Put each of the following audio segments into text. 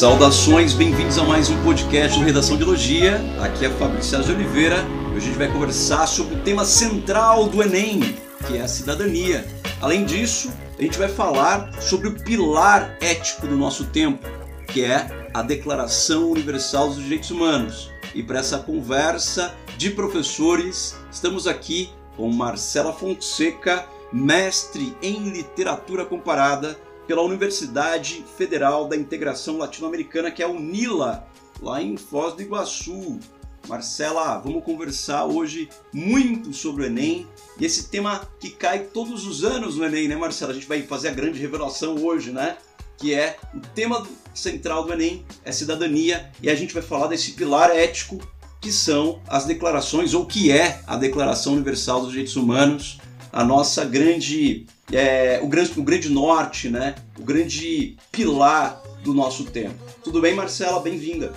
Saudações, bem-vindos a mais um podcast do Redação de Elogia. Aqui é Fabrício de Oliveira hoje a gente vai conversar sobre o tema central do Enem, que é a cidadania. Além disso, a gente vai falar sobre o pilar ético do nosso tempo, que é a Declaração Universal dos Direitos Humanos. E para essa conversa de professores, estamos aqui com Marcela Fonseca, mestre em literatura comparada pela Universidade Federal da Integração Latino-Americana, que é a UNILA, lá em Foz do Iguaçu. Marcela, vamos conversar hoje muito sobre o Enem e esse tema que cai todos os anos no Enem, né, Marcela? A gente vai fazer a grande revelação hoje, né? Que é o tema central do Enem é cidadania e a gente vai falar desse pilar ético que são as declarações ou que é a Declaração Universal dos Direitos Humanos, a nossa grande é, o, grande, o grande norte, né? O grande pilar do nosso tempo. Tudo bem, Marcela? Bem-vinda.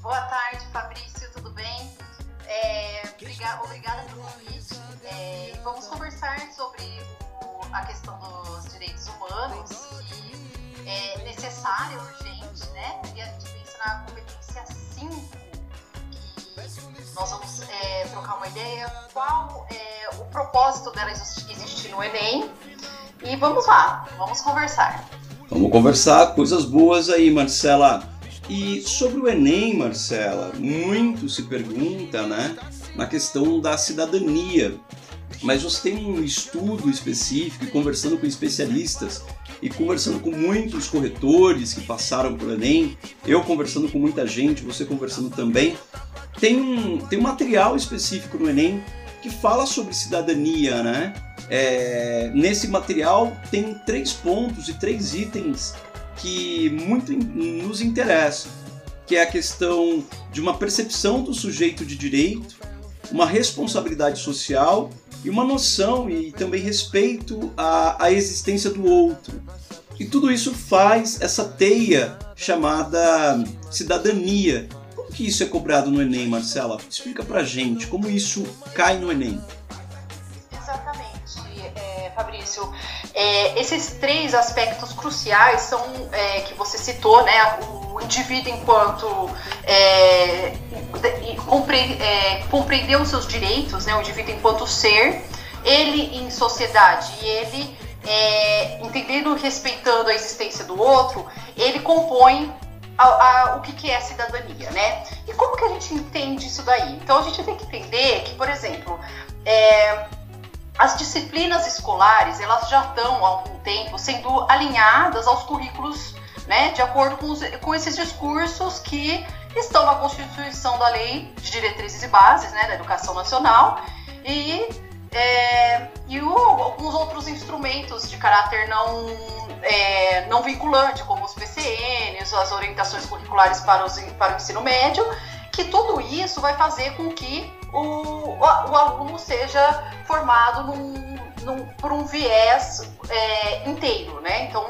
Boa tarde, Fabrício. Tudo bem? É, obrigada, obrigada pelo convite. É, vamos conversar sobre o, a questão dos direitos humanos que é necessária, urgente, né? E a gente pensa na competência 5 nós vamos é, trocar uma ideia qual é o propósito dela existir no Enem. E vamos lá, vamos conversar. Vamos conversar coisas boas aí, Marcela. E sobre o Enem, Marcela, muito se pergunta, né, na questão da cidadania. Mas você tem um estudo específico, conversando com especialistas e conversando com muitos corretores que passaram pelo Enem, eu conversando com muita gente, você conversando também, tem um, tem um material específico no Enem que fala sobre cidadania, né? É, nesse material tem três pontos e três itens que muito nos interessam, que é a questão de uma percepção do sujeito de direito, uma responsabilidade social e uma noção e também respeito à, à existência do outro. E tudo isso faz essa teia chamada cidadania, que isso é cobrado no Enem, Marcela? Explica pra gente como isso cai no Enem. Exatamente, é, Fabrício. É, esses três aspectos cruciais são é, que você citou, né? O indivíduo enquanto é, compre, é, compreender os seus direitos, né? O indivíduo enquanto ser, ele em sociedade e ele é, entendendo, respeitando a existência do outro, ele compõe a, a, o que, que é cidadania, né? E como que a gente entende isso daí? Então a gente tem que entender que, por exemplo, é, as disciplinas escolares elas já estão há algum tempo sendo alinhadas aos currículos, né? De acordo com, os, com esses discursos que estão na Constituição da Lei de Diretrizes e Bases, né? Da Educação Nacional e é, e o, alguns outros instrumentos de caráter não, é, não vinculante, como os PCNs, as orientações curriculares para, os, para o ensino médio, que tudo isso vai fazer com que o, o, o aluno seja formado num, num, por um viés é, inteiro, né? Então,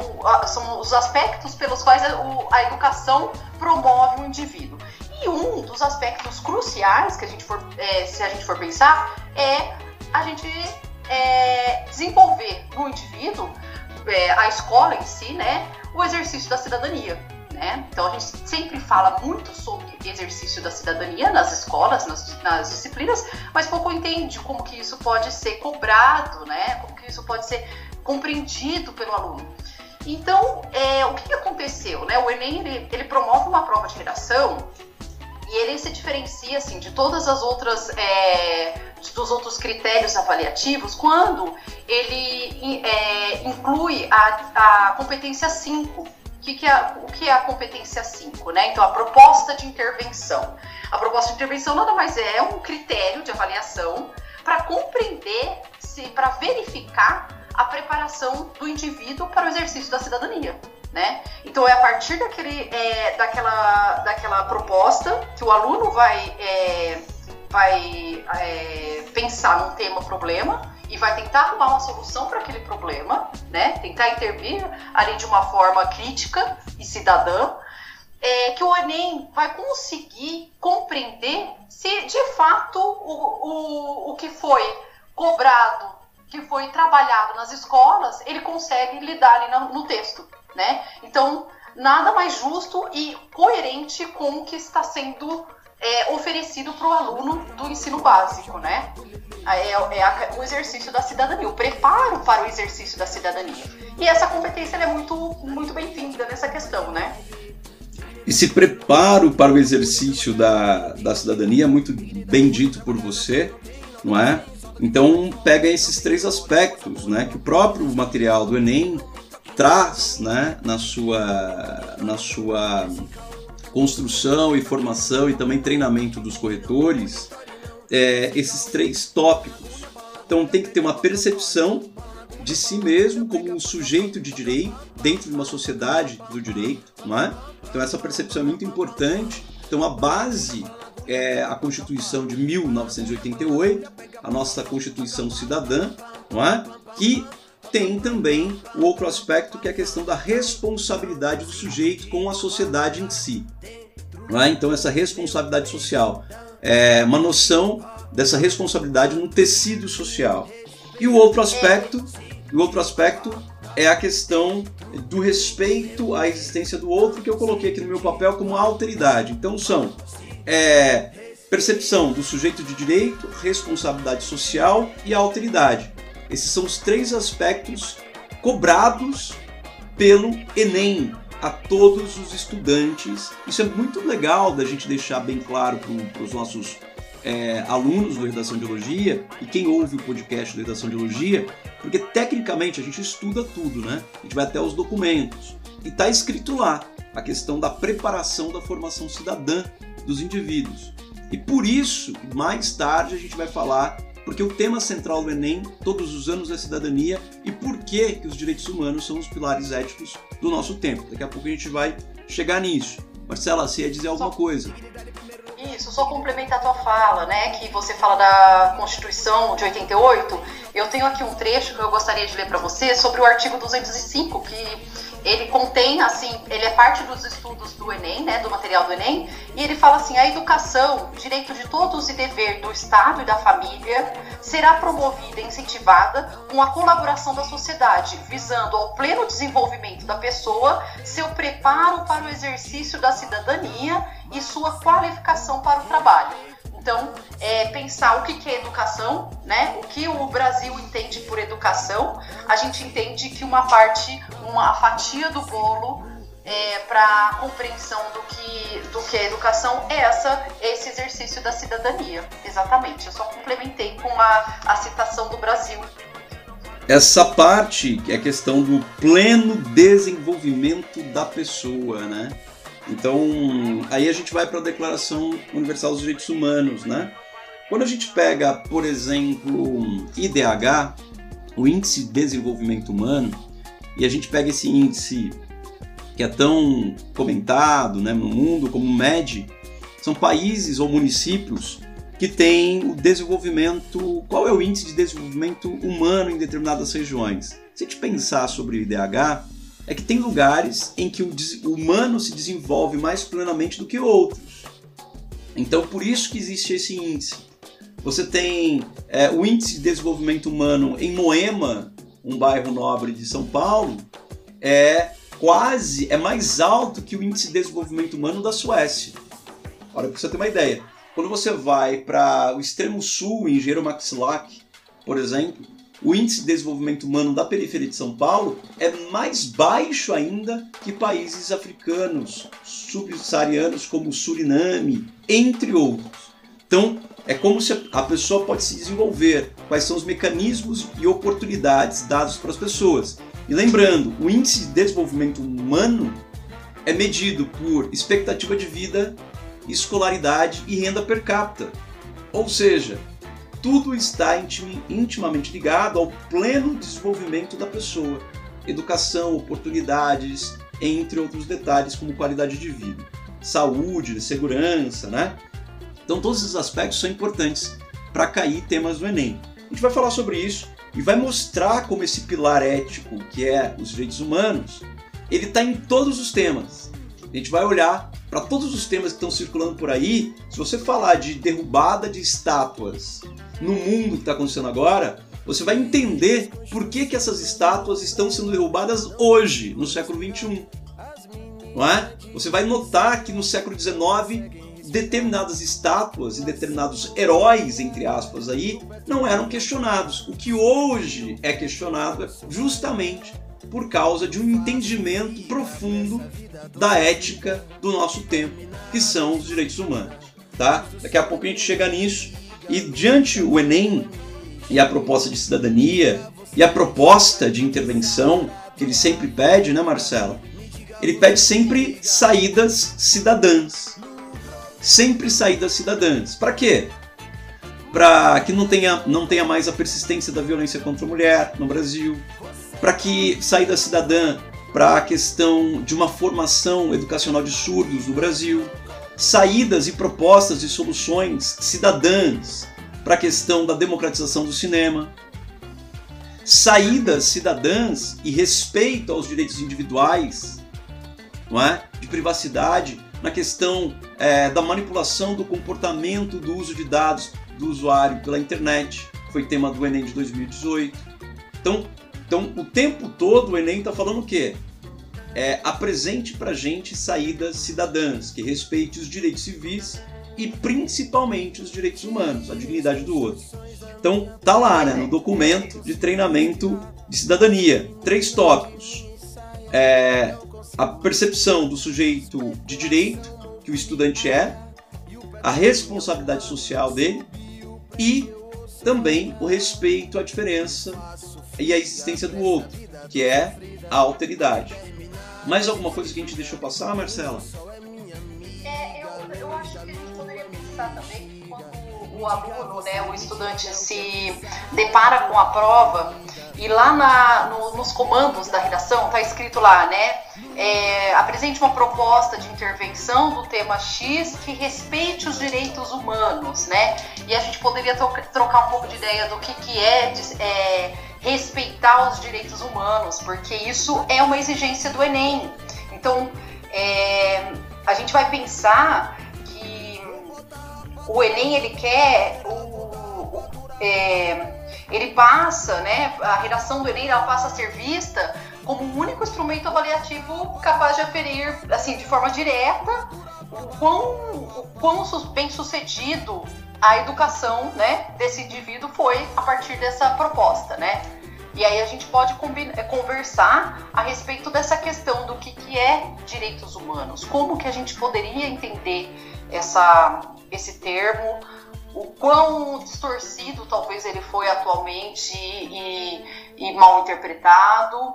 são os aspectos pelos quais a, a educação promove o indivíduo. E um dos aspectos cruciais que a gente for, é, se a gente for pensar, é a gente é, desenvolver no indivíduo, é, a escola em si, né, o exercício da cidadania. Né? Então a gente sempre fala muito sobre exercício da cidadania nas escolas, nas, nas, disciplinas, mas pouco entende como que isso pode ser cobrado, né? Como que isso pode ser compreendido pelo aluno. Então, é, o que, aconteceu? Né? O Enem ele, ele promove uma prova de redação e ele se diferencia assim de todas as outras é, dos outros critérios avaliativos quando ele é, inclui a, a competência 5. Que que é, o que é a competência 5? Né? Então, a proposta de intervenção. A proposta de intervenção nada mais é um critério de avaliação para compreender, para verificar a preparação do indivíduo para o exercício da cidadania né? Então é a partir daquele, é, daquela, daquela proposta que o aluno vai, é, vai é, pensar num tema problema e vai tentar arrumar uma solução para aquele problema, né? Tentar intervir ali de uma forma crítica e cidadã, é, que o Enem vai conseguir compreender se de fato o, o, o que foi cobrado, que foi trabalhado nas escolas, ele consegue lidar ali no, no texto né? Então, nada mais justo e coerente com o que está sendo é, oferecido para o aluno do ensino básico, né? É, é a, o exercício da cidadania, o preparo para o exercício da cidadania. E essa competência é muito, muito bem-vinda nessa questão, né? Esse preparo para o exercício da, da cidadania é muito bem dito por você, não é? Então pega esses três aspectos, né, que o próprio material do Enem traz, né, na sua na sua construção e formação e também treinamento dos corretores, é, esses três tópicos. Então tem que ter uma percepção de si mesmo como um sujeito de direito dentro de uma sociedade do direito, não é? Então essa percepção é muito importante. Então a base é a Constituição de 1988, a nossa Constituição cidadã, não é? Que tem também o outro aspecto que é a questão da responsabilidade do sujeito com a sociedade em si. É? Então essa responsabilidade social é uma noção dessa responsabilidade no tecido social. E o outro aspecto, o outro aspecto é a questão do respeito à existência do outro que eu coloquei aqui no meu papel como alteridade. Então são é, percepção do sujeito de direito, responsabilidade social e alteridade. Esses são os três aspectos cobrados pelo Enem a todos os estudantes. Isso é muito legal da gente deixar bem claro para os nossos é, alunos do Redação de Elogia e quem ouve o podcast do Redação de Elogia, porque tecnicamente a gente estuda tudo, né? A gente vai até os documentos. E está escrito lá a questão da preparação da formação cidadã dos indivíduos. E por isso, mais tarde a gente vai falar porque o tema central do Enem todos os anos é cidadania e por que, que os direitos humanos são os pilares éticos do nosso tempo. Daqui a pouco a gente vai chegar nisso. Marcela, você ia dizer alguma coisa? Isso, só complementar a tua fala, né? Que você fala da Constituição de 88. Eu tenho aqui um trecho que eu gostaria de ler para você sobre o artigo 205, que ele contém, assim, ele é parte dos estudos do Enem, né, do material do Enem, e ele fala assim: a educação, direito de todos e dever do Estado e da família, será promovida e incentivada com a colaboração da sociedade, visando ao pleno desenvolvimento da pessoa, seu preparo para o exercício da cidadania e sua qualificação para o trabalho. Então, é, pensar o que, que é educação, né? O que o Brasil entende por educação, a gente entende que uma parte, uma fatia do bolo é, para compreensão do que, do que é educação é essa, esse exercício da cidadania. Exatamente. Eu só complementei com a, a citação do Brasil. Essa parte é a questão do pleno desenvolvimento da pessoa, né? Então, aí a gente vai para a Declaração Universal dos Direitos Humanos, né? Quando a gente pega, por exemplo, IDH, o Índice de Desenvolvimento Humano, e a gente pega esse índice que é tão comentado né, no mundo como o MED, são países ou municípios que têm o desenvolvimento. Qual é o índice de desenvolvimento humano em determinadas regiões? Se a gente pensar sobre o IDH, é que tem lugares em que o humano se desenvolve mais plenamente do que outros. Então, por isso que existe esse índice. Você tem é, o índice de desenvolvimento humano em Moema, um bairro nobre de São Paulo, é quase é mais alto que o índice de desenvolvimento humano da Suécia. Olha, para você ter uma ideia. Quando você vai para o extremo sul, em Jeromaxilac, por exemplo, o índice de desenvolvimento humano da periferia de São Paulo é mais baixo ainda que países africanos, subsaarianos como Suriname, entre outros. Então, é como se a pessoa pode se desenvolver, quais são os mecanismos e oportunidades dados para as pessoas. E lembrando, o índice de desenvolvimento humano é medido por expectativa de vida, escolaridade e renda per capita. Ou seja, tudo está intimamente ligado ao pleno desenvolvimento da pessoa. Educação, oportunidades, entre outros detalhes como qualidade de vida, saúde, segurança, né? Então todos esses aspectos são importantes para cair temas do Enem. A gente vai falar sobre isso e vai mostrar como esse pilar ético, que é os direitos humanos, ele está em todos os temas. A gente vai olhar para todos os temas que estão circulando por aí. Se você falar de derrubada de estátuas, no mundo que está acontecendo agora, você vai entender por que, que essas estátuas estão sendo derrubadas hoje, no século XXI. não é? Você vai notar que no século XIX determinadas estátuas e determinados heróis, entre aspas, aí, não eram questionados. O que hoje é questionado é justamente por causa de um entendimento profundo da ética do nosso tempo, que são os direitos humanos. Tá? Daqui a pouco a gente chega nisso. E diante o Enem e a proposta de cidadania e a proposta de intervenção que ele sempre pede, né, Marcelo? Ele pede sempre saídas cidadãs. Sempre saídas cidadãs. Para quê? Para que não tenha, não tenha mais a persistência da violência contra a mulher no Brasil. Para que saída cidadã para a questão de uma formação educacional de surdos no Brasil. Saídas e propostas e soluções cidadãs para a questão da democratização do cinema, saídas cidadãs e respeito aos direitos individuais, não é? de privacidade, na questão é, da manipulação do comportamento do uso de dados do usuário pela internet, foi tema do Enem de 2018. Então, então o tempo todo o Enem está falando o quê? É, apresente para gente saídas cidadãs que respeite os direitos civis e principalmente os direitos humanos, a dignidade do outro. Então, tá lá, né, no documento de treinamento de cidadania, três tópicos. É, a percepção do sujeito de direito que o estudante é, a responsabilidade social dele e também o respeito à diferença e à existência do outro, que é a alteridade. Mais alguma coisa que a gente deixou passar, Marcela? pensar também que quando o aluno, né, o estudante se depara com a prova e lá na, no, nos comandos da redação está escrito lá, né, é, apresente uma proposta de intervenção do tema X que respeite os direitos humanos, né? E a gente poderia trocar um pouco de ideia do que, que é, é respeitar os direitos humanos, porque isso é uma exigência do Enem. Então, é, a gente vai pensar o Enem ele quer o, é, ele passa, né? A redação do Enem ela passa a ser vista como o único instrumento avaliativo capaz de aferir, assim, de forma direta, o quão, o quão bem sucedido a educação, né, desse indivíduo foi a partir dessa proposta, né? E aí a gente pode conversar a respeito dessa questão do que, que é direitos humanos, como que a gente poderia entender essa, esse termo, o quão distorcido talvez ele foi atualmente e, e mal interpretado.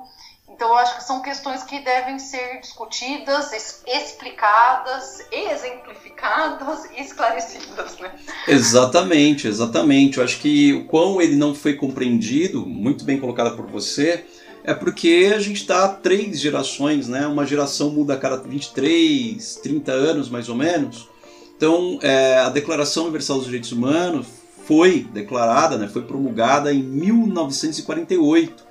Então, eu acho que são questões que devem ser discutidas, explicadas, exemplificadas e esclarecidas, né? Exatamente, exatamente. Eu acho que o quão ele não foi compreendido, muito bem colocado por você, é porque a gente está três gerações, né? Uma geração muda a cada 23, 30 anos, mais ou menos. Então, é, a Declaração Universal dos Direitos Humanos foi declarada, né, foi promulgada em 1948.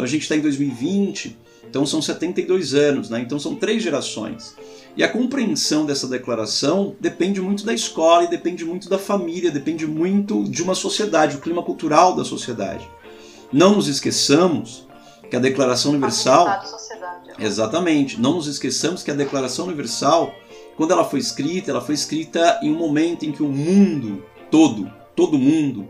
Então, a gente está em 2020, então são 72 anos, né? então são três gerações. E a compreensão dessa declaração depende muito da escola e depende muito da família, depende muito de uma sociedade, do clima cultural da sociedade. Não nos esqueçamos que a Declaração Universal. É. Exatamente. Não nos esqueçamos que a Declaração Universal quando ela foi escrita, ela foi escrita em um momento em que o mundo todo, todo mundo,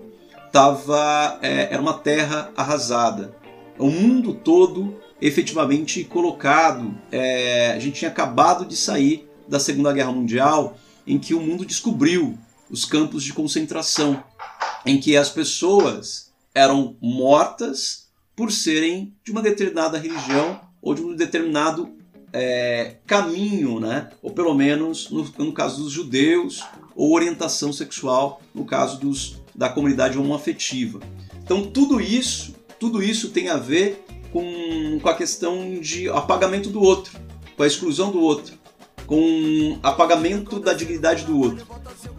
tava, é, era uma terra arrasada. O mundo todo efetivamente colocado. É, a gente tinha acabado de sair da Segunda Guerra Mundial, em que o mundo descobriu os campos de concentração, em que as pessoas eram mortas por serem de uma determinada religião ou de um determinado é, caminho, né? ou pelo menos no, no, caso dos judeus, ou orientação sexual no caso dos, da comunidade homoafetiva. Então tudo isso, tudo isso tem a ver com, com a questão de apagamento do outro, com a exclusão do outro, com apagamento da dignidade do outro.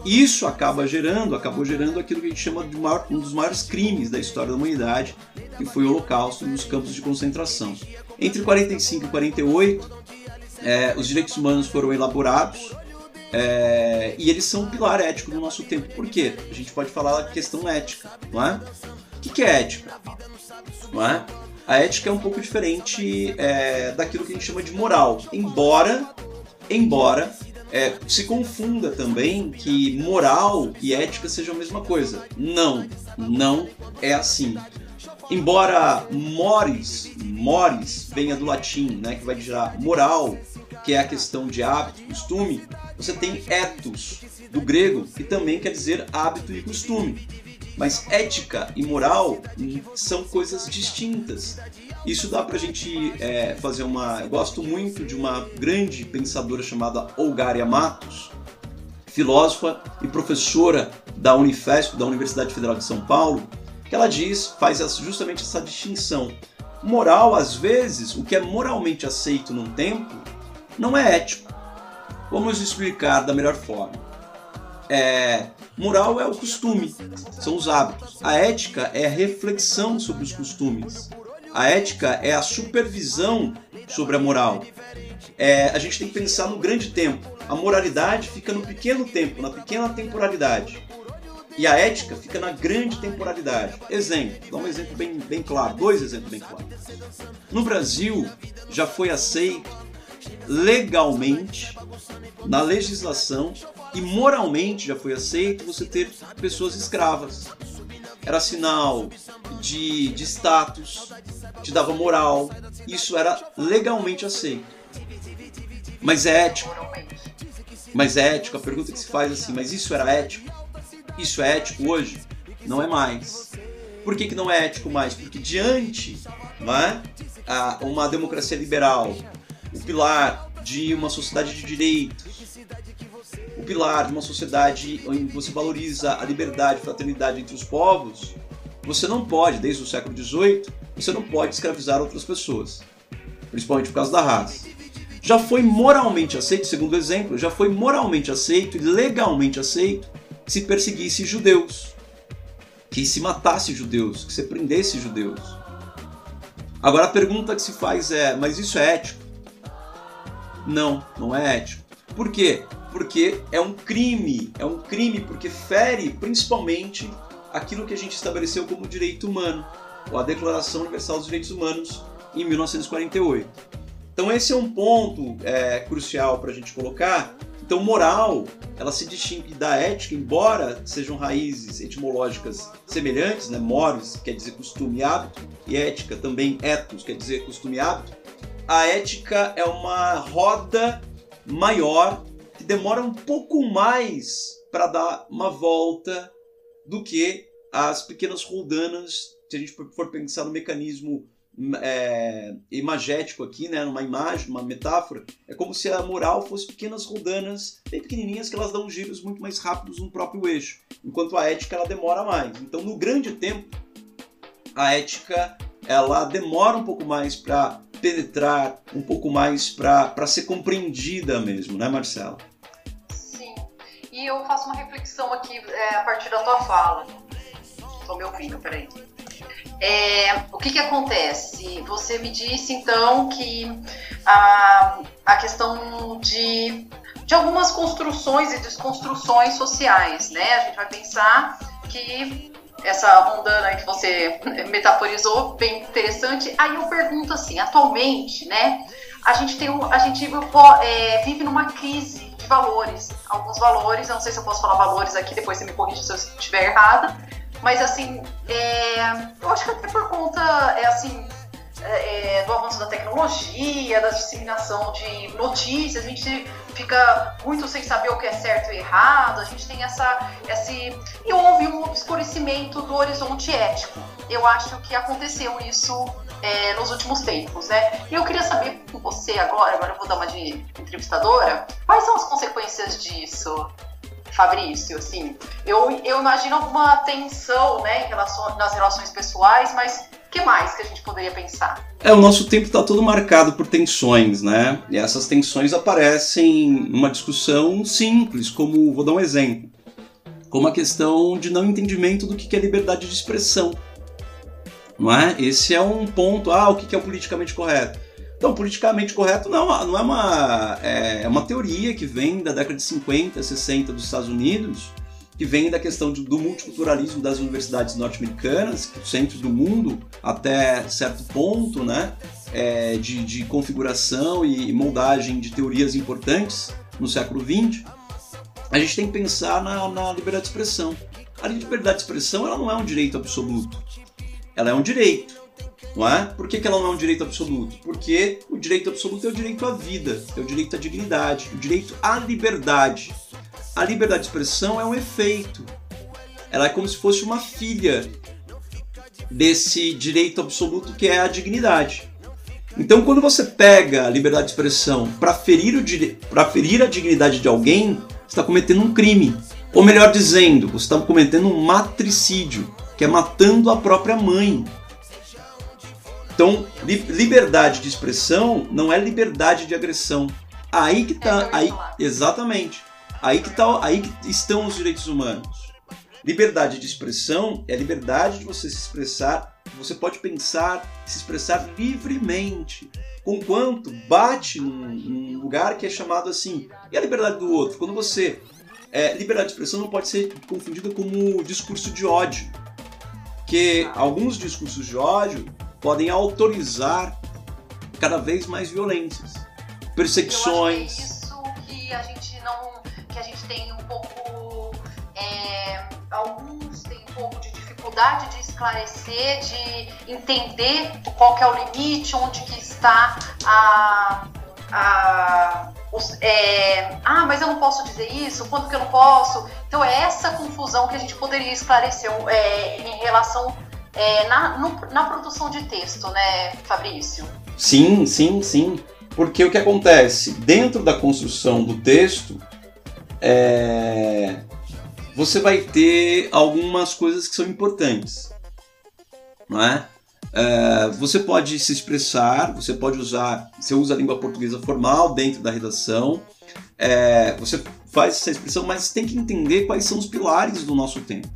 Isso acaba gerando, acabou gerando aquilo que a gente chama de maior, um dos maiores crimes da história da humanidade, que foi o Holocausto nos campos de concentração. Entre 45 e 48, é, os direitos humanos foram elaborados é, e eles são um pilar ético do nosso tempo. Por quê? A gente pode falar da questão ética, não é? O que é ética? Não é? a ética é um pouco diferente é, daquilo que a gente chama de moral. Embora, embora é, se confunda também que moral e ética sejam a mesma coisa. Não, não é assim. Embora mores, mores venha do latim, né, que vai gerar moral, que é a questão de hábito, costume, você tem ethos, do grego, que também quer dizer hábito e costume. Mas ética e moral são coisas distintas. Isso dá pra gente é, fazer uma. Eu gosto muito de uma grande pensadora chamada Olgaria Matos, filósofa e professora da Unifesp, da Universidade Federal de São Paulo, que ela diz, faz justamente essa distinção. Moral, às vezes, o que é moralmente aceito num tempo, não é ético. Vamos explicar da melhor forma. É, moral é o costume, são os hábitos. A ética é a reflexão sobre os costumes. A ética é a supervisão sobre a moral. É, a gente tem que pensar no grande tempo. A moralidade fica no pequeno tempo, na pequena temporalidade. E a ética fica na grande temporalidade. Exemplo, dá um exemplo bem, bem claro, dois exemplos bem claros. No Brasil, já foi aceito legalmente, na legislação e moralmente já foi aceito você ter pessoas escravas. Era sinal de, de status, te dava moral, isso era legalmente aceito. Mas é ético. Mas é ético, a pergunta que se faz é assim, mas isso era ético? Isso é ético hoje? Não é mais. Por que, que não é ético mais? Porque diante não é, a, uma democracia liberal, o pilar de uma sociedade de direitos, o pilar de uma sociedade onde você valoriza a liberdade e fraternidade entre os povos, você não pode, desde o século XVIII, você não pode escravizar outras pessoas, principalmente por causa da raça. Já foi moralmente aceito, segundo exemplo, já foi moralmente aceito e legalmente aceito que se perseguisse judeus, que se matasse judeus, que se prendesse judeus. Agora a pergunta que se faz é: mas isso é ético? Não, não é ético. Por quê? Porque é um crime, é um crime porque fere principalmente aquilo que a gente estabeleceu como direito humano, ou a Declaração Universal dos Direitos Humanos em 1948. Então esse é um ponto é, crucial para a gente colocar. Então moral, ela se distingue da ética, embora sejam raízes etimológicas semelhantes, né? Moros quer dizer costume e hábito, e ética também ethos quer dizer costume e hábito. A ética é uma roda maior demora um pouco mais para dar uma volta do que as pequenas roldanas, se a gente for pensar no mecanismo é, imagético aqui, né, numa imagem, numa metáfora, é como se a moral fosse pequenas roldanas bem pequenininhas que elas dão giros muito mais rápidos no próprio eixo, enquanto a ética ela demora mais. Então, no grande tempo, a ética ela demora um pouco mais para penetrar, um pouco mais para ser compreendida mesmo, né, Marcela? E eu faço uma reflexão aqui é, a partir da tua fala. Estou me ouvindo, peraí. É, o que, que acontece? Você me disse então que a, a questão de, de algumas construções e desconstruções sociais, né? A gente vai pensar que essa rondana que você metaforizou, bem interessante. Aí eu pergunto assim, atualmente, né? A gente tem a gente é, vive numa crise valores, alguns valores. Eu não sei se eu posso falar valores aqui, depois você me corrige se eu estiver errada mas assim, é, eu acho que até por conta, é assim, é, é, do avanço da tecnologia, da disseminação de notícias, a gente fica muito sem saber o que é certo e errado, a gente tem essa. Esse, e houve um obscurecimento do horizonte ético. Eu acho que aconteceu isso é, nos últimos tempos, né? E eu queria saber com você agora, agora eu vou dar uma de entrevistadora, quais são as consequências disso? Fabrício, assim, eu, eu imagino alguma tensão, né, relação, nas relações pessoais, mas que mais que a gente poderia pensar? É, o nosso tempo está todo marcado por tensões, né? E essas tensões aparecem numa discussão simples, como, vou dar um exemplo, como a questão de não entendimento do que é liberdade de expressão. Não é? Esse é um ponto, ah, o que é o politicamente correto? Então, politicamente correto não, não é uma é, é uma teoria que vem da década de 50, 60 dos Estados Unidos, que vem da questão do multiculturalismo das universidades norte-americanas, centro do mundo até certo ponto, né? É, de, de configuração e moldagem de teorias importantes no século XX, a gente tem que pensar na, na liberdade de expressão. A liberdade de expressão ela não é um direito absoluto, ela é um direito. Não é? Por que, que ela não é um direito absoluto? Porque o direito absoluto é o direito à vida, é o direito à dignidade, o direito à liberdade. A liberdade de expressão é um efeito. Ela é como se fosse uma filha desse direito absoluto que é a dignidade. Então, quando você pega a liberdade de expressão para ferir, o ferir a dignidade de alguém, você está cometendo um crime. Ou melhor dizendo, você está cometendo um matricídio, que é matando a própria mãe. Então, liberdade de expressão não é liberdade de agressão. Aí que tá, aí, exatamente. Aí que tá, aí que estão os direitos humanos. Liberdade de expressão é a liberdade de você se expressar, você pode pensar, se expressar livremente, conquanto bate num, num lugar que é chamado assim. E a liberdade do outro? Quando você é, liberdade de expressão não pode ser confundida como discurso de ódio, que alguns discursos de ódio podem autorizar cada vez mais violências, perseguições. Eu é isso que a gente não, que a gente tem um pouco, é, alguns têm um pouco de dificuldade de esclarecer, de entender qual é o limite, onde que está a, a os, é, ah, mas eu não posso dizer isso, quando que eu não posso? Então é essa confusão que a gente poderia esclarecer é, em relação é, na, no, na produção de texto, né, Fabrício? Sim, sim, sim. Porque o que acontece? Dentro da construção do texto, é, você vai ter algumas coisas que são importantes. Não é? É? você pode se expressar, você pode usar, você usa a língua portuguesa formal dentro da redação, é, você faz essa expressão, mas tem que entender quais são os pilares do nosso tempo.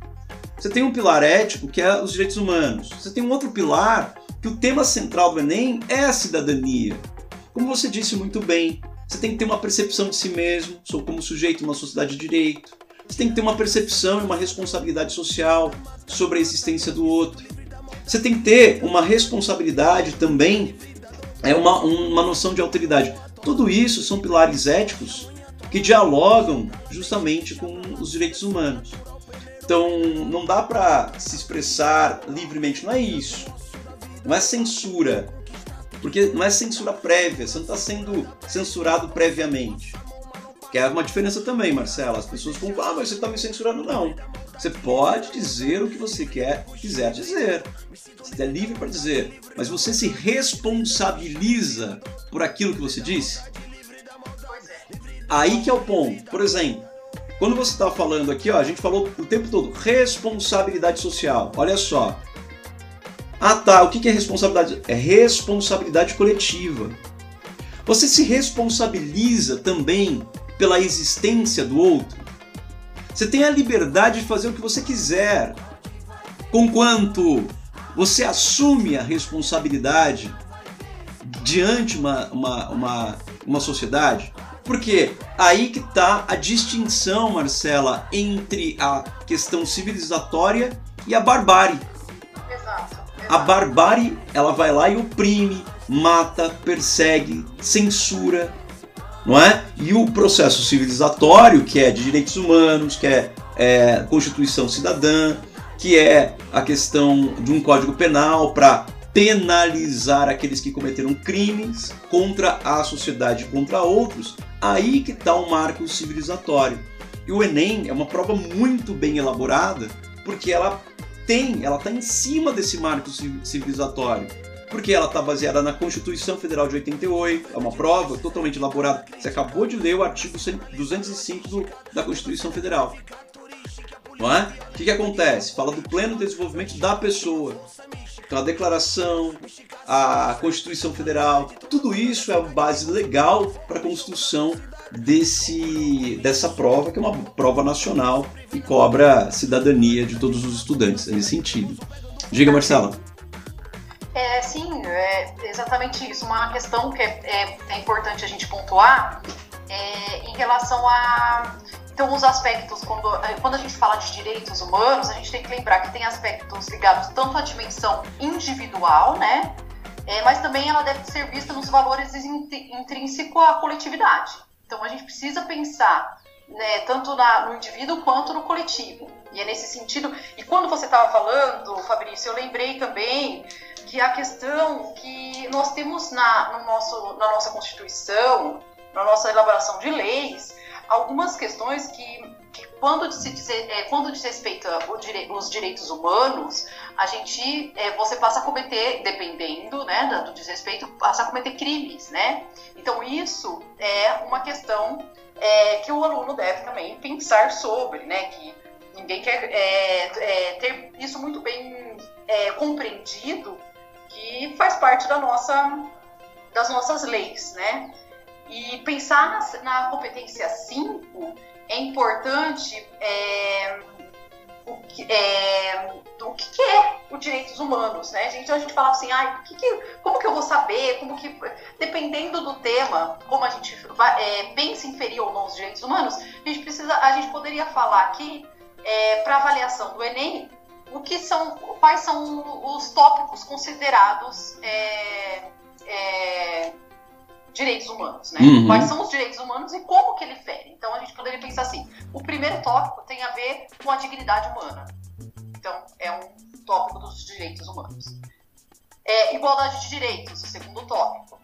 Você tem um pilar ético, que é os direitos humanos. Você tem um outro pilar, que o tema central do Enem é a cidadania. Como você disse muito bem, você tem que ter uma percepção de si mesmo, sou como sujeito numa sociedade de direito. Você tem que ter uma percepção e uma responsabilidade social sobre a existência do outro. Você tem que ter uma responsabilidade também, é uma, uma noção de alteridade. Tudo isso são pilares éticos que dialogam justamente com os direitos humanos. Então, não dá para se expressar livremente, não é isso. Não é censura. Porque não é censura prévia, você não está sendo censurado previamente. Que é uma diferença também, Marcela. As pessoas vão falar, ah, mas você está me censurando. Não. Você pode dizer o que você quer, quiser dizer. Você é livre para dizer. Mas você se responsabiliza por aquilo que você disse? Aí que é o ponto. Por exemplo, quando você está falando aqui, ó, a gente falou o tempo todo responsabilidade social. Olha só. Ah tá, o que é responsabilidade? É responsabilidade coletiva. Você se responsabiliza também pela existência do outro. Você tem a liberdade de fazer o que você quiser, conquanto você assume a responsabilidade diante uma, uma, uma, uma sociedade. Porque aí que está a distinção, Marcela, entre a questão civilizatória e a barbárie. Exato, exato. A barbárie, ela vai lá e oprime, mata, persegue, censura, não é? E o processo civilizatório, que é de direitos humanos, que é, é Constituição Cidadã, que é a questão de um código penal para penalizar aqueles que cometeram crimes contra a sociedade, contra outros, aí que está o marco civilizatório. E o Enem é uma prova muito bem elaborada, porque ela tem, ela está em cima desse marco civilizatório. Porque ela está baseada na Constituição Federal de 88, é uma prova totalmente elaborada. Você acabou de ler o artigo 205 do, da Constituição Federal. Não é? O que, que acontece? Fala do pleno desenvolvimento da pessoa. Então a declaração, a Constituição Federal, tudo isso é a base legal para a construção desse, dessa prova, que é uma prova nacional e cobra cidadania de todos os estudantes, nesse sentido. Diga, Marcela. É, sim, é exatamente isso. Uma questão que é, é, é importante a gente pontuar é em relação a então, os aspectos, quando, eh, quando a gente fala de direitos humanos, a gente tem que lembrar que tem aspectos ligados tanto à dimensão individual, né? É, mas também ela deve ser vista nos valores intrínsecos à coletividade. Então, a gente precisa pensar né, tanto na, no indivíduo quanto no coletivo. E é nesse sentido. E quando você estava falando, Fabrício, eu lembrei também que a questão que nós temos na, no nosso, na nossa Constituição, na nossa elaboração de leis, algumas questões que, que quando, se diz, é, quando diz respeito aos direitos humanos, a gente, é, você passa a cometer, dependendo né, do desrespeito, passa a cometer crimes, né? Então isso é uma questão é, que o aluno deve também pensar sobre, né? Que ninguém quer é, é, ter isso muito bem é, compreendido, que faz parte da nossa, das nossas leis, né? E pensar na, na competência 5 é importante é, o, que, é, o que é os direitos humanos, né? Gente, a gente fala assim, ah, que que, como que eu vou saber? Como que, dependendo do tema, como a gente vai, é, pensa inferir ou não os direitos humanos, a gente precisa, a gente poderia falar aqui é, para avaliação do Enem o que são, quais são os tópicos considerados é, é direitos humanos, né? Uhum. Quais são os direitos humanos e como que ele fere. Então a gente poderia pensar assim: o primeiro tópico tem a ver com a dignidade humana. Então é um tópico dos direitos humanos. É, igualdade de direitos, o segundo tópico.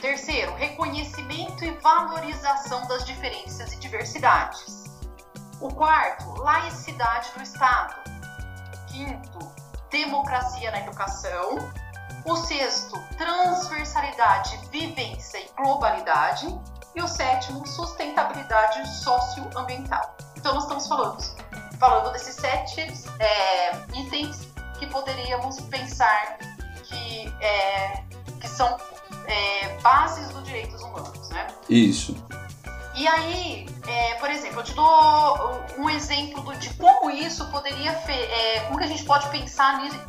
Terceiro, reconhecimento e valorização das diferenças e diversidades. O quarto, laicidade do Estado. Quinto, democracia na educação. O sexto, transversalidade, vivência e globalidade. E o sétimo, sustentabilidade socioambiental. Então, nós estamos falando, falando desses sete é, itens que poderíamos pensar que, é, que são é, bases dos direitos humanos, né? Isso. E aí, é, por exemplo, eu te dou um exemplo de como isso poderia, é, como que a gente pode pensar nisso,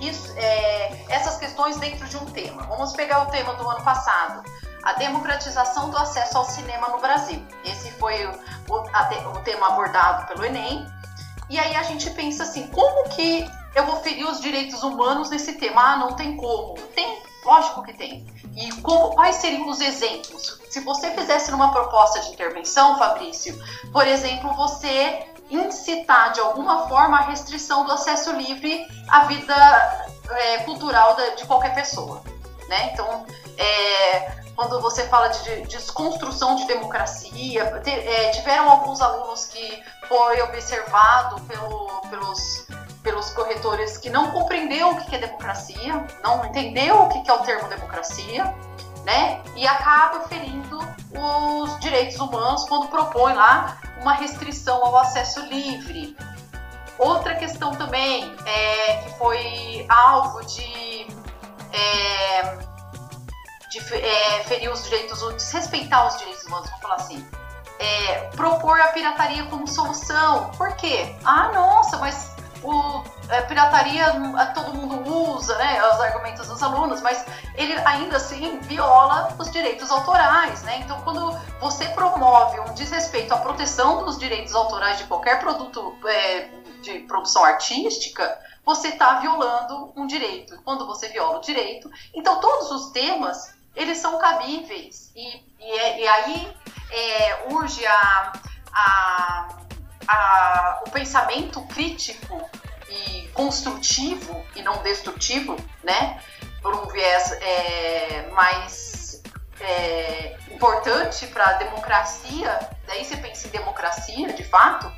isso, é, essas questões dentro de um tema. Vamos pegar o tema do ano passado, a democratização do acesso ao cinema no Brasil. Esse foi o, o, tema abordado pelo Enem. E aí a gente pensa assim, como que eu vou ferir os direitos humanos nesse tema? Ah, não tem como. Tem, lógico que tem. E como, quais seriam os exemplos? Se você fizesse numa proposta de intervenção, Fabrício, por exemplo, você incitar de alguma forma a restrição do acesso livre à vida é, cultural de qualquer pessoa. Né? Então, é, quando você fala de, de desconstrução de democracia, é, tiveram alguns alunos que foi observado pelo, pelos, corretores que não compreendeu o que é democracia, não entendeu o que é o termo democracia, né? E acaba ferindo os direitos humanos quando propõe lá uma restrição ao acesso livre. Outra questão também é que foi alvo de, é, de é, ferir os direitos, ou desrespeitar os direitos humanos, vamos falar assim. É, propor a pirataria como solução. Por quê? Ah, nossa, mas o, a pirataria todo mundo usa, né, os argumentos dos alunos, mas ele ainda assim viola os direitos autorais, né? Então, quando você promove um desrespeito à proteção dos direitos autorais de qualquer produto é, de produção artística, você está violando um direito. Quando você viola o direito, então todos os temas eles são cabíveis e, e, é, e aí é, urge a, a, a, o pensamento crítico e construtivo e não destrutivo, né? Por um viés é, mais é, importante para a democracia, daí você pensa em democracia, de fato,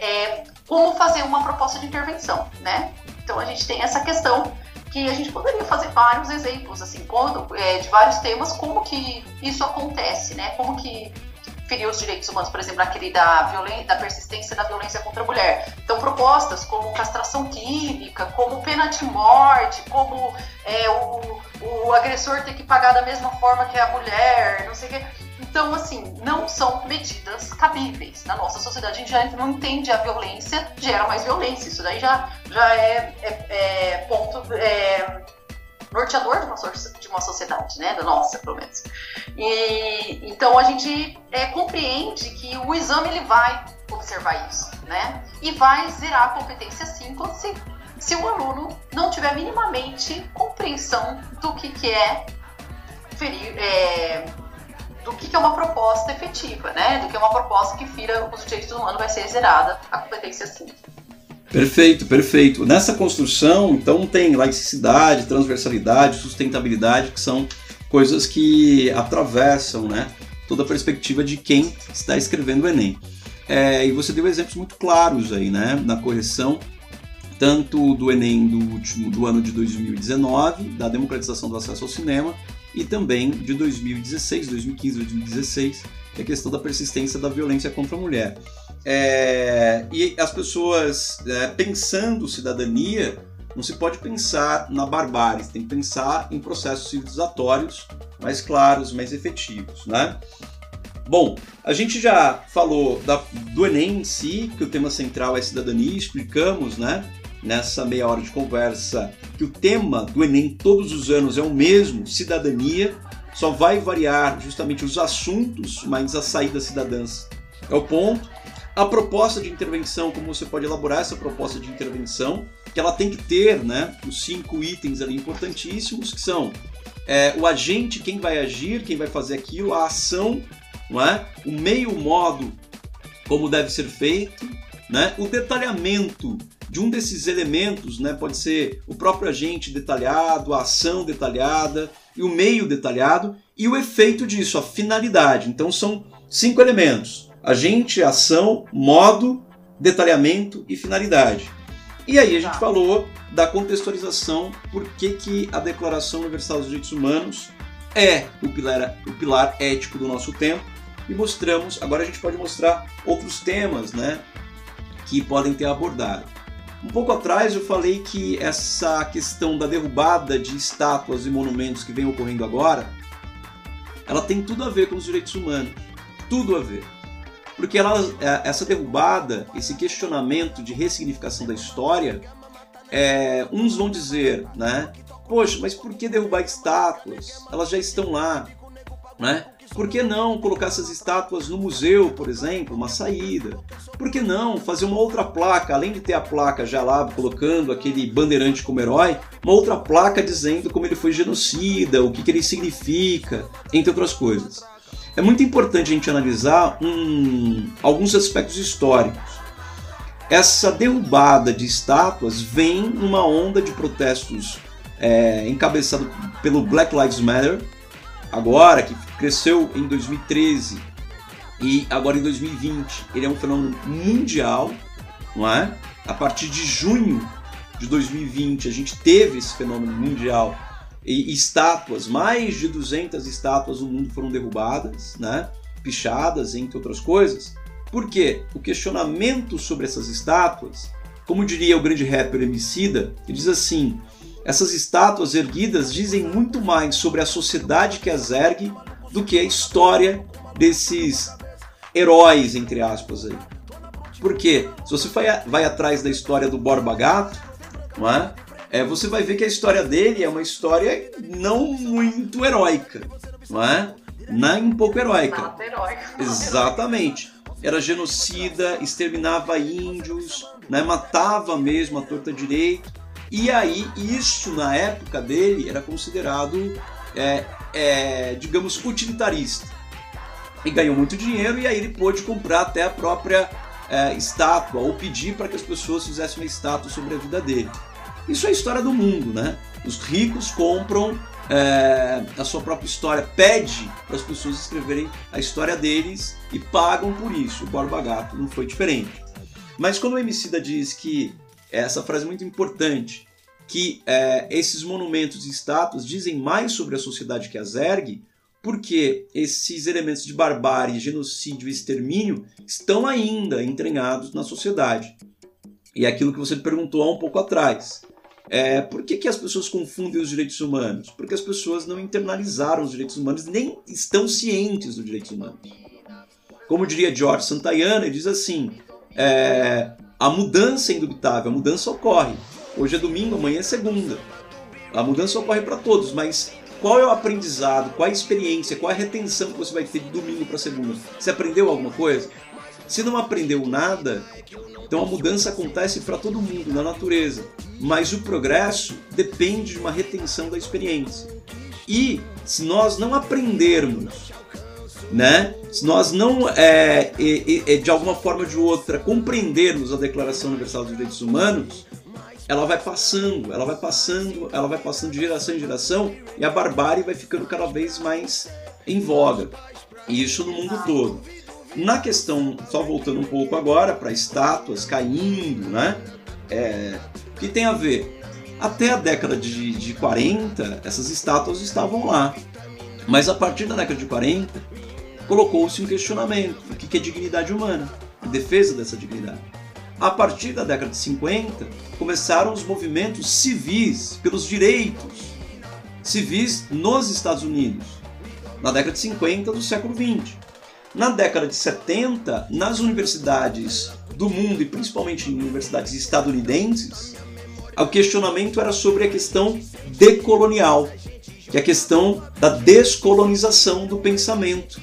é, como fazer uma proposta de intervenção, né? Então a gente tem essa questão que a gente poderia fazer vários exemplos, assim, quando, é, de vários temas, como que isso acontece, né? Como que ferir os direitos humanos, por exemplo, aquele da, da persistência da violência contra a mulher. Então, propostas como castração química, como pena de morte, como é, o, o agressor ter que pagar da mesma forma que a mulher, não sei o quê. Então, assim, não são medidas cabíveis. Na nossa sociedade, a gente já não entende a violência, gera mais violência. Isso daí já, já é, é, é ponto. É, norteador de uma, de uma sociedade, né? Da nossa, pelo menos. E, então a gente é, compreende que o exame ele vai observar isso, né? E vai zerar a competência sim quando se, se o aluno não tiver minimamente compreensão do que, que é, ferir, é do que, que é uma proposta efetiva, né? Do que é uma proposta que fira os direitos humanos vai ser zerada a competência sim. Perfeito, perfeito. Nessa construção, então, tem laicidade, transversalidade, sustentabilidade, que são coisas que atravessam né, toda a perspectiva de quem está escrevendo o Enem. É, e você deu exemplos muito claros aí, né, na correção, tanto do Enem do, último, do ano de 2019, da democratização do acesso ao cinema, e também de 2016, 2015, 2016, que é a questão da persistência da violência contra a mulher. É, e as pessoas é, pensando cidadania, não se pode pensar na barbárie, tem que pensar em processos civilizatórios mais claros, mais efetivos, né? Bom, a gente já falou da, do Enem em si, que o tema central é cidadania, explicamos, né, nessa meia hora de conversa, que o tema do Enem todos os anos é o mesmo, cidadania, só vai variar justamente os assuntos, mas a saída cidadãs é o ponto a proposta de intervenção, como você pode elaborar essa proposta de intervenção, que ela tem que ter né, os cinco itens ali importantíssimos, que são é, o agente, quem vai agir, quem vai fazer aquilo, a ação, não é? o meio, o modo, como deve ser feito, né? o detalhamento de um desses elementos, né? pode ser o próprio agente detalhado, a ação detalhada e o meio detalhado, e o efeito disso, a finalidade. Então são cinco elementos agente, ação, modo, detalhamento e finalidade. E aí a gente tá. falou da contextualização, por que, que a Declaração Universal dos Direitos Humanos é o pilar, o pilar ético do nosso tempo e mostramos, agora a gente pode mostrar outros temas né, que podem ter abordado. Um pouco atrás eu falei que essa questão da derrubada de estátuas e monumentos que vem ocorrendo agora, ela tem tudo a ver com os direitos humanos. Tudo a ver. Porque ela, é, essa derrubada, esse questionamento de ressignificação da história, é, uns vão dizer, né? Poxa, mas por que derrubar estátuas? Elas já estão lá, né? Por que não colocar essas estátuas no museu, por exemplo, uma saída? Por que não fazer uma outra placa, além de ter a placa já lá colocando aquele bandeirante como herói, uma outra placa dizendo como ele foi genocida, o que, que ele significa, entre outras coisas é muito importante a gente analisar um, alguns aspectos históricos. Essa derrubada de estátuas vem numa onda de protestos é, encabeçado pelo Black Lives Matter, agora que cresceu em 2013 e agora em 2020 ele é um fenômeno mundial, não é? A partir de junho de 2020 a gente teve esse fenômeno mundial e estátuas, mais de 200 estátuas no mundo foram derrubadas, né? pichadas, entre outras coisas. Por quê? O questionamento sobre essas estátuas, como diria o grande rapper Emicida, ele diz assim: essas estátuas erguidas dizem muito mais sobre a sociedade que as ergue do que a história desses heróis, entre aspas. Aí. Por quê? Se você vai, vai atrás da história do Borba Gato, não é? É, você vai ver que a história dele é uma história não muito heróica, não é? Nem um pouco heróica. Nada heróica. Exatamente. Era genocida, exterminava índios, né? matava mesmo a torta direito. E aí, isso na época dele era considerado, é, é, digamos, utilitarista. E ganhou muito dinheiro, e aí ele pôde comprar até a própria é, estátua, ou pedir para que as pessoas fizessem uma estátua sobre a vida dele. Isso é a história do mundo, né? Os ricos compram é, a sua própria história, pede para as pessoas escreverem a história deles e pagam por isso. O Borba Gato não foi diferente. Mas quando o Emicida diz que essa frase é muito importante, que é, esses monumentos e estátuas dizem mais sobre a sociedade que as ergue, porque esses elementos de barbárie, genocídio e extermínio estão ainda entranhados na sociedade. E é aquilo que você perguntou há um pouco atrás. É, por que, que as pessoas confundem os direitos humanos? Porque as pessoas não internalizaram os direitos humanos, nem estão cientes dos direitos humanos. Como diria George Santayana, ele diz assim: é, a mudança é indubitável, a mudança ocorre. Hoje é domingo, amanhã é segunda. a mudança ocorre para todos, mas qual é o aprendizado, qual é a experiência, qual é a retenção que você vai ter de domingo para segunda? Você aprendeu alguma coisa? Se não aprendeu nada, então a mudança acontece para todo mundo, na natureza. Mas o progresso depende de uma retenção da experiência. E se nós não aprendermos, né? Se nós não, é, é, é, de alguma forma ou de outra, compreendermos a Declaração Universal dos Direitos Humanos, ela vai passando, ela vai passando, ela vai passando de geração em geração e a barbárie vai ficando cada vez mais em voga. E isso no mundo todo. Na questão, só voltando um pouco agora para estátuas caindo, né? É, que tem a ver? Até a década de, de 40, essas estátuas estavam lá. Mas a partir da década de 40, colocou-se um questionamento: o que é dignidade humana? A defesa dessa dignidade. A partir da década de 50, começaram os movimentos civis pelos direitos civis nos Estados Unidos, na década de 50 do século 20. Na década de 70, nas universidades do mundo e principalmente em universidades estadunidenses, o questionamento era sobre a questão decolonial, que é a questão da descolonização do pensamento.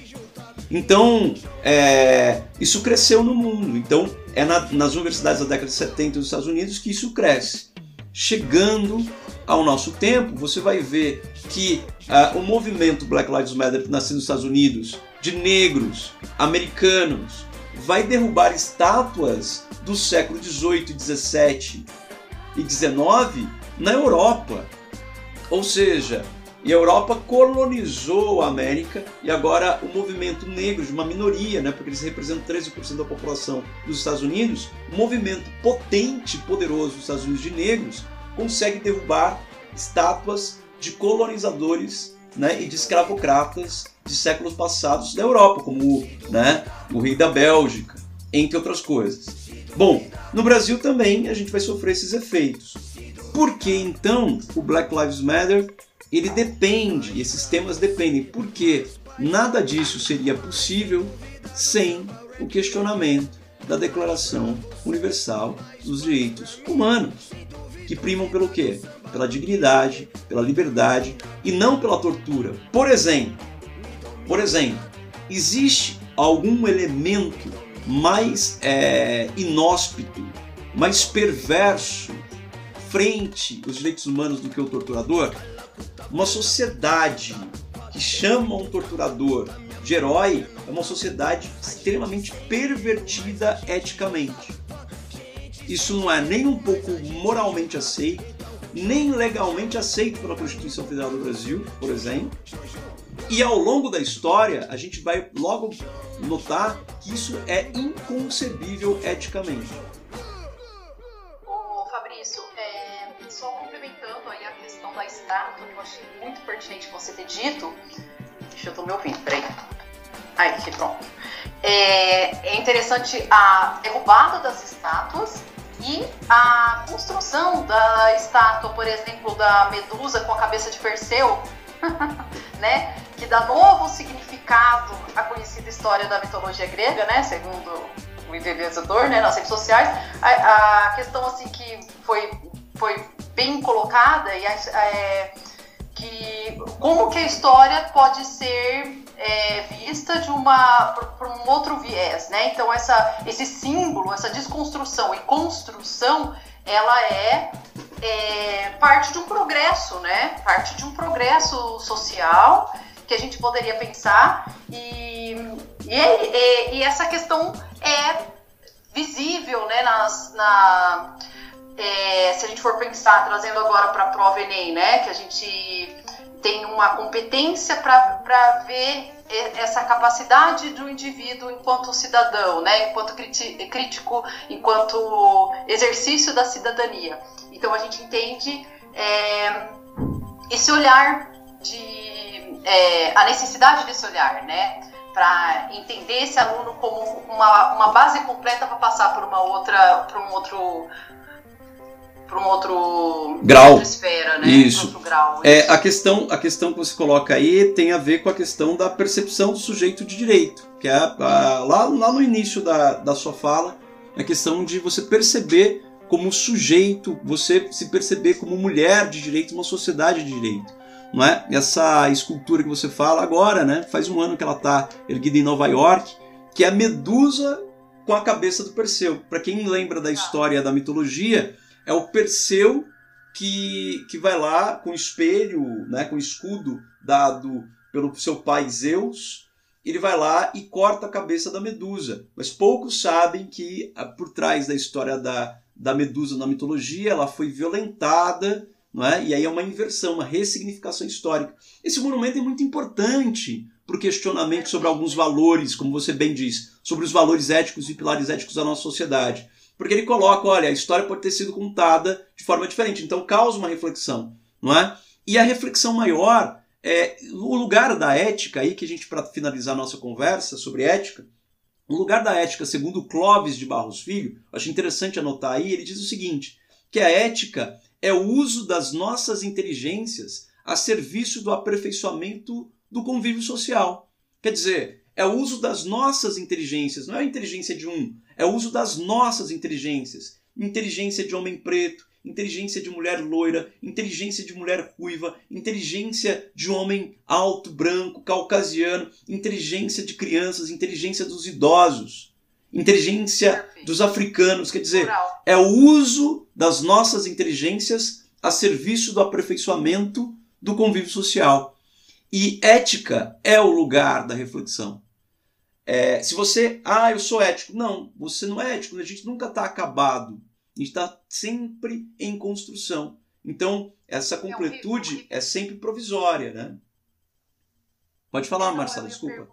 Então, é, isso cresceu no mundo. Então, é na, nas universidades da década de 70 dos Estados Unidos que isso cresce. Chegando ao nosso tempo, você vai ver que uh, o movimento Black Lives Matter, nasceu nos Estados Unidos, de negros, americanos, vai derrubar estátuas do século 18, 17 e 19 na Europa. Ou seja, a Europa colonizou a América e agora o movimento negro, de uma minoria, né, porque eles representam 13% da população dos Estados Unidos, um movimento potente, poderoso dos Estados Unidos de negros, consegue derrubar estátuas de colonizadores né, e de escravocratas de séculos passados da Europa, como né, o rei da Bélgica, entre outras coisas. Bom, no Brasil também a gente vai sofrer esses efeitos. Por que então o Black Lives Matter ele depende, esses temas dependem, porque nada disso seria possível sem o questionamento da Declaração Universal dos Direitos Humanos, que primam pelo quê? Pela dignidade, pela liberdade e não pela tortura. Por exemplo, por exemplo, existe algum elemento mais é, inóspito, mais perverso frente aos direitos humanos do que o torturador? Uma sociedade que chama um torturador de herói é uma sociedade extremamente pervertida eticamente. Isso não é nem um pouco moralmente aceito, nem legalmente aceito pela Constituição Federal do Brasil, por exemplo. E ao longo da história, a gente vai logo notar que isso é inconcebível eticamente. que eu achei muito pertinente você ter dito. Deixa eu tô me ouvindo, peraí. Aí, pronto. É, é interessante a derrubada das estátuas e a construção da estátua, por exemplo, da Medusa com a cabeça de Perseu, né? Que dá novo significado à conhecida história da mitologia grega, né? Segundo o idealizador, né? Nas redes sociais. A, a questão, assim, que foi, foi bem colocada e é, que como que a história pode ser é, vista de uma por, um outro viés, né? Então essa esse símbolo, essa desconstrução e construção, ela é, é parte de um progresso, né? Parte de um progresso social que a gente poderia pensar e, e, e, e essa questão é visível, né? Nas, na é, se a gente for pensar, trazendo agora para a prova Enem, né, que a gente tem uma competência para ver essa capacidade do indivíduo enquanto cidadão, né, enquanto crítico, enquanto exercício da cidadania. Então a gente entende é, esse olhar de é, a necessidade desse olhar, né, para entender esse aluno como uma, uma base completa para passar por uma outra, por um outro para um outro grau, outra esfera, né? Isso. Outro grau, é a questão, a questão que você coloca aí tem a ver com a questão da percepção do sujeito de direito, que é a, lá, lá no início da, da sua fala, a questão de você perceber como sujeito, você se perceber como mulher de direito, uma sociedade de direito. Não é? Essa escultura que você fala agora, né? faz um ano que ela está erguida em Nova York, que é a Medusa com a cabeça do Perseu. Para quem lembra da história da mitologia, é o Perseu que, que vai lá com o espelho, né, com o escudo dado pelo seu pai Zeus, ele vai lá e corta a cabeça da Medusa. Mas poucos sabem que ah, por trás da história da, da Medusa na mitologia, ela foi violentada, não é? e aí é uma inversão, uma ressignificação histórica. Esse monumento é muito importante para o questionamento sobre alguns valores, como você bem diz, sobre os valores éticos e pilares éticos da nossa sociedade. Porque ele coloca, olha, a história pode ter sido contada de forma diferente, então causa uma reflexão, não é? E a reflexão maior é o lugar da ética aí que a gente para finalizar nossa conversa sobre ética, o lugar da ética, segundo Clóvis de Barros Filho, acho interessante anotar aí, ele diz o seguinte, que a ética é o uso das nossas inteligências a serviço do aperfeiçoamento do convívio social. Quer dizer, é o uso das nossas inteligências, não é a inteligência de um, é o uso das nossas inteligências. Inteligência de homem preto, inteligência de mulher loira, inteligência de mulher ruiva, inteligência de homem alto, branco, caucasiano, inteligência de crianças, inteligência dos idosos, inteligência dos africanos. Quer dizer, é o uso das nossas inteligências a serviço do aperfeiçoamento do convívio social. E ética é o lugar da reflexão. É, se você, ah, eu sou ético. Não, você não é ético. A gente nunca está acabado. A gente está sempre em construção. Então, essa completude é, sempre provisória, né? Pode falar, Marcela, desculpa.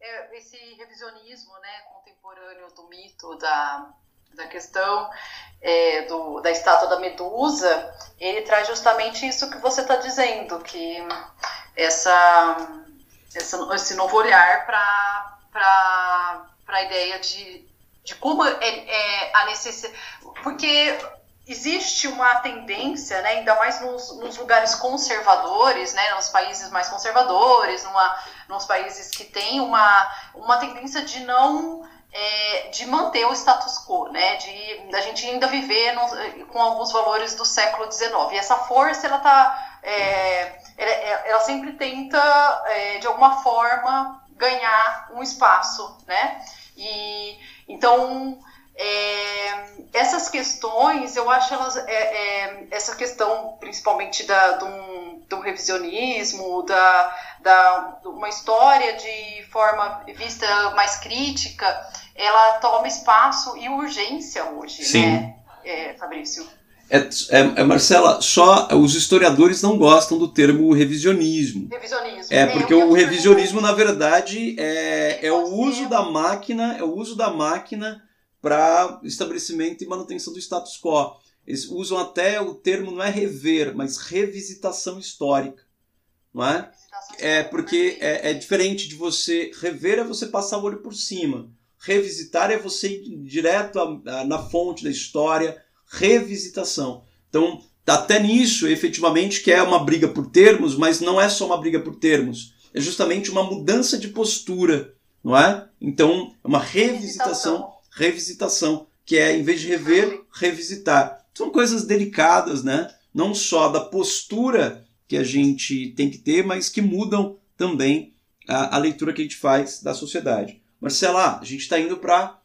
É, esse revisionismo né, contemporâneo do mito, da, da questão é, do, da estátua da Medusa, ele traz justamente isso que você está dizendo, que essa, essa, esse novo olhar para a ideia de, de como é, é a necessidade. Porque existe uma tendência, né, ainda mais nos, nos, lugares conservadores, né, nos países mais conservadores, numa, nos países que têm uma, uma tendência de não é, de manter o status quo, né, de da gente ainda viver no, com alguns valores do século XIX. E essa força, ela tá, é, ela, ela, sempre tenta, é, de alguma forma, ganhar um espaço, né, e então é, essas questões, eu acho elas, é, é, essa questão principalmente da, de um revisionismo, da, da, uma história de forma vista mais crítica, ela toma espaço e urgência hoje, Sim. né, é, Fabrício? É, é, é, Marcela, só os historiadores não gostam do termo revisionismo. Revisionismo. É, porque o revisionismo, na verdade, é, é o uso da máquina, é o uso da máquina para estabelecimento e manutenção do status quo. Eles usam até o termo não é rever, mas revisitação histórica, não é? É porque é, é diferente de você rever é você passar o olho por cima, revisitar é você ir direto a, a, na fonte da história, revisitação. Então, até nisso, efetivamente, que é uma briga por termos, mas não é só uma briga por termos, é justamente uma mudança de postura, não é? Então, é uma revisitação revisitação, que é, em vez de rever, revisitar. São coisas delicadas, né? Não só da postura que a gente tem que ter, mas que mudam também a, a leitura que a gente faz da sociedade. Marcela, a gente está indo para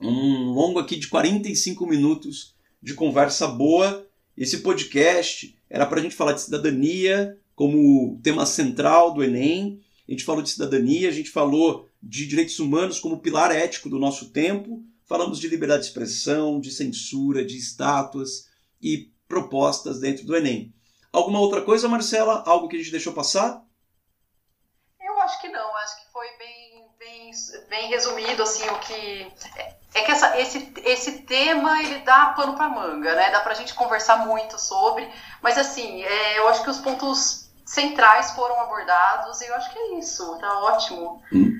um longo aqui de 45 minutos de conversa boa. Esse podcast era para a gente falar de cidadania como tema central do Enem. A gente falou de cidadania, a gente falou de direitos humanos como pilar ético do nosso tempo, falamos de liberdade de expressão, de censura, de estátuas e propostas dentro do Enem. Alguma outra coisa, Marcela? Algo que a gente deixou passar? Eu acho que não, acho que foi bem, bem, bem resumido assim o que é que essa, esse, esse tema ele dá pano para manga, né? Dá para a gente conversar muito sobre, mas assim, é, eu acho que os pontos centrais foram abordados e eu acho que é isso, tá ótimo. Hum.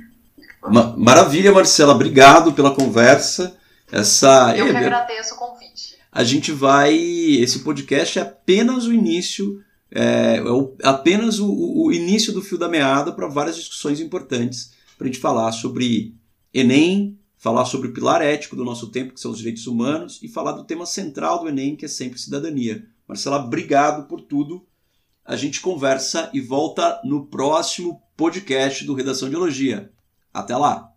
Maravilha, Marcela, obrigado pela conversa. Essa Eu que agradeço o convite. A gente vai. Esse podcast é apenas o início, é, é o, apenas o, o, início do fio da meada para várias discussões importantes para a gente falar sobre Enem, falar sobre o pilar ético do nosso tempo, que são os direitos humanos, e falar do tema central do Enem, que é sempre cidadania. Marcela, obrigado por tudo. A gente conversa e volta no próximo podcast do Redação de Elogia. Até lá!